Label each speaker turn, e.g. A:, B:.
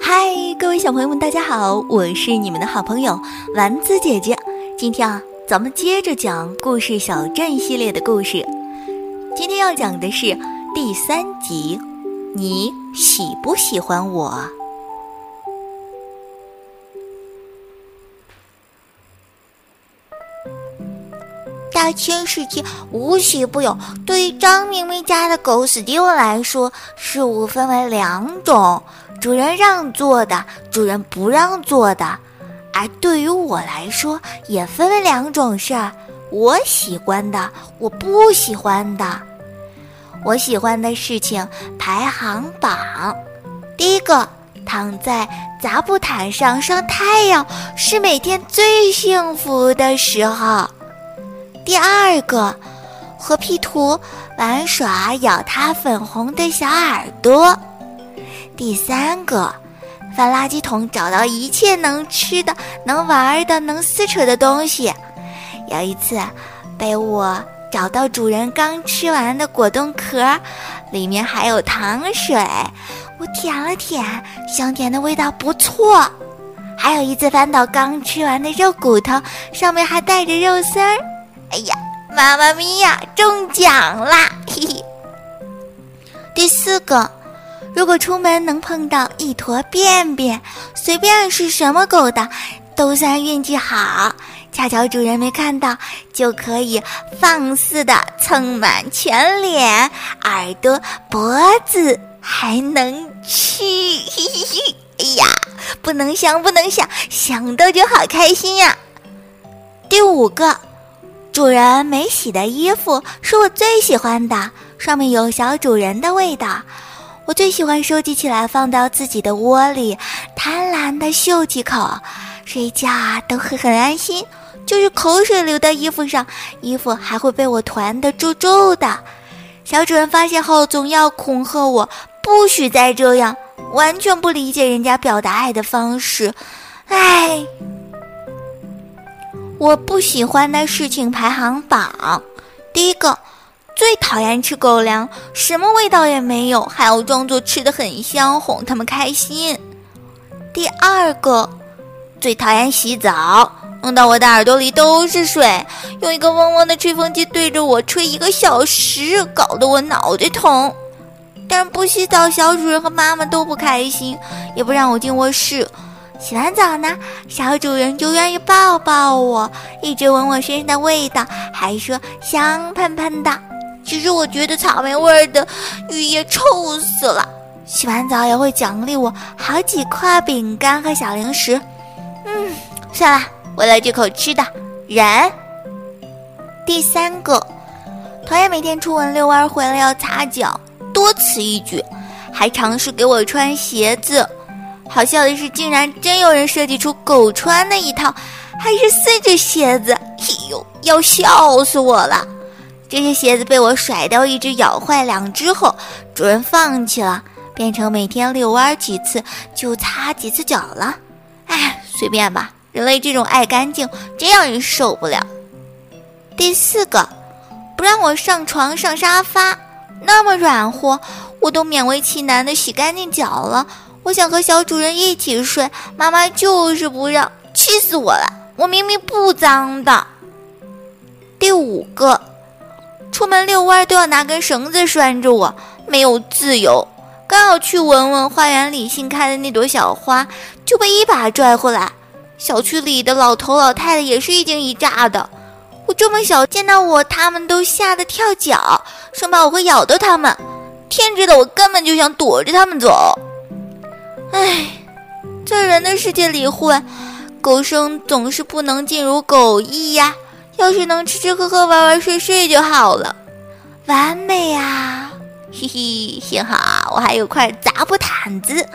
A: 嗨，各位小朋友们，大家好，我是你们的好朋友丸子姐姐。今天啊，咱们接着讲故事小镇系列的故事。今天要讲的是第三集，你喜不喜欢我？
B: 大千世界无奇不有，对于张明明家的狗史蒂文来说，事物分为两种：主人让座的，主人不让座的。而对于我来说，也分为两种事儿：我喜欢的，我不喜欢的。我喜欢的事情排行榜：第一个，躺在杂布毯上晒太阳，是每天最幸福的时候。第二个，和屁图玩耍，咬它粉红的小耳朵。第三个，翻垃圾桶找到一切能吃的、能玩的、能撕扯的东西。有一次，被我找到主人刚吃完的果冻壳，里面还有糖水，我舔了舔，香甜的味道不错。还有一次翻到刚吃完的肉骨头，上面还带着肉丝儿。哎呀，妈妈咪呀，中奖啦！嘿嘿。第四个，如果出门能碰到一坨便便，随便是什么狗的，都算运气好。恰巧主人没看到，就可以放肆的蹭满全脸、耳朵、脖子，还能吃。嘿嘿嘿！哎呀，不能想，不能想，想到就好开心呀。第五个。主人没洗的衣服是我最喜欢的，上面有小主人的味道。我最喜欢收集起来放到自己的窝里，贪婪的嗅几口，睡觉啊都会很安心。就是口水流到衣服上，衣服还会被我团得皱皱的。小主人发现后总要恐吓我，不许再这样，完全不理解人家表达爱的方式。唉。我不喜欢的事情排行榜，第一个，最讨厌吃狗粮，什么味道也没有，还要装作吃的很香，哄他们开心。第二个，最讨厌洗澡，弄到我的耳朵里都是水，用一个嗡嗡的吹风机对着我吹一个小时，搞得我脑袋疼。但不洗澡，小主人和妈妈都不开心，也不让我进卧室。洗完澡呢，小主人就愿意抱抱我，一直闻我身上的味道，还说香喷喷的。其实我觉得草莓味的浴液臭死了。洗完澡也会奖励我好几块饼干和小零食。嗯，算了，为了这口吃的，忍。第三个，讨厌每天出门遛弯回来要擦脚，多此一举，还尝试给我穿鞋子。好笑的是，竟然真有人设计出狗穿的一套，还是四只鞋子。哎呦，要笑死我了！这些鞋子被我甩掉一只，咬坏两只后，主人放弃了，变成每天遛弯几次就擦几次脚了。哎，随便吧，人类这种爱干净，真让人受不了。第四个，不让我上床上沙发，那么软和，我都勉为其难的洗干净脚了。我想和小主人一起睡，妈妈就是不让，气死我了！我明明不脏的。第五个，出门遛弯都要拿根绳子拴着我，没有自由。刚要去闻闻花园里新开的那朵小花，就被一把拽回来。小区里的老头老太太也是一惊一乍的。我这么小，见到我他们都吓得跳脚，生怕我会咬到他们。天知道，我根本就想躲着他们走。唉，在人的世界里混，狗生总是不能尽如狗意呀。要是能吃吃喝喝玩玩睡睡就好了，完美呀！嘿嘿，幸好我还有块杂布毯子。